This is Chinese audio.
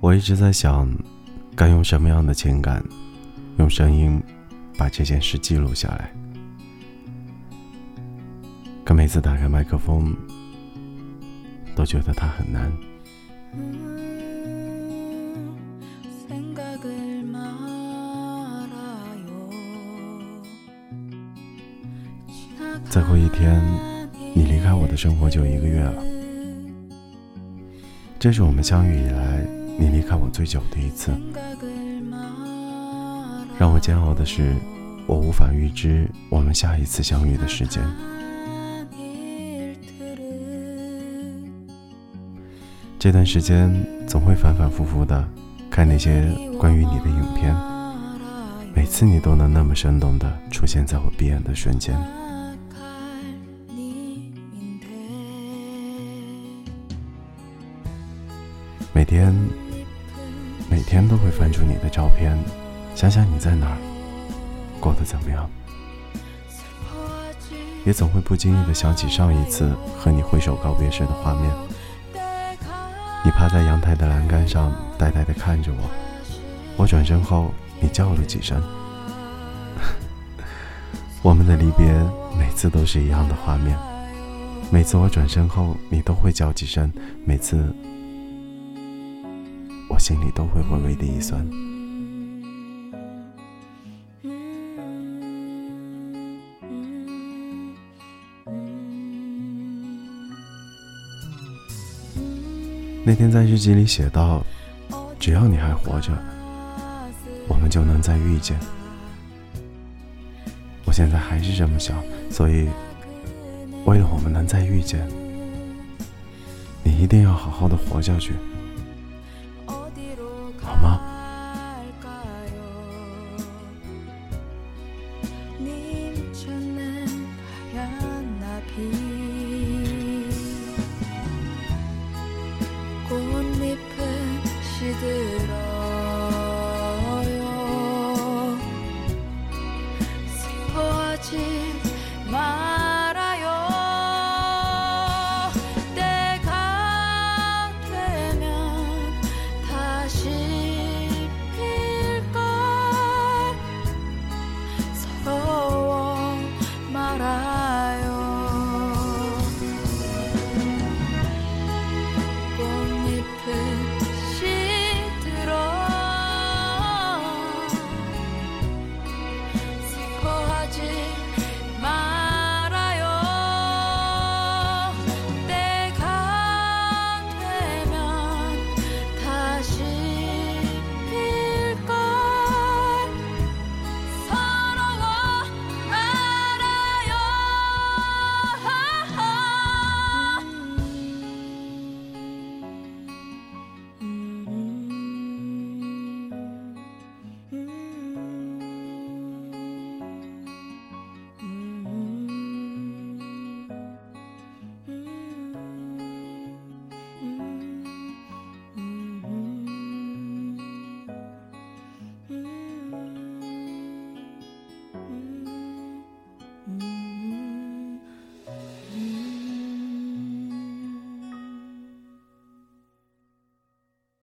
我一直在想，该用什么样的情感，用声音把这件事记录下来。可每次打开麦克风，都觉得它很难。再过一天，你离开我的生活就一个月了。这是我们相遇以来，你离开我最久的一次。让我煎熬的是，我无法预知我们下一次相遇的时间。这段时间总会反反复复的看那些关于你的影片，每次你都能那么生动的出现在我闭眼的瞬间。每天，每天都会翻出你的照片，想想你在哪儿，过得怎么样，也总会不经意的想起上一次和你挥手告别时的画面。你趴在阳台的栏杆上，呆呆的看着我，我转身后，你叫了几声。我们的离别，每次都是一样的画面，每次我转身后，你都会叫几声，每次。心里都会微微的一酸。那天在日记里写道：“只要你还活着，我们就能再遇见。”我现在还是这么想，所以为了我们能再遇见，你一定要好好的活下去。To my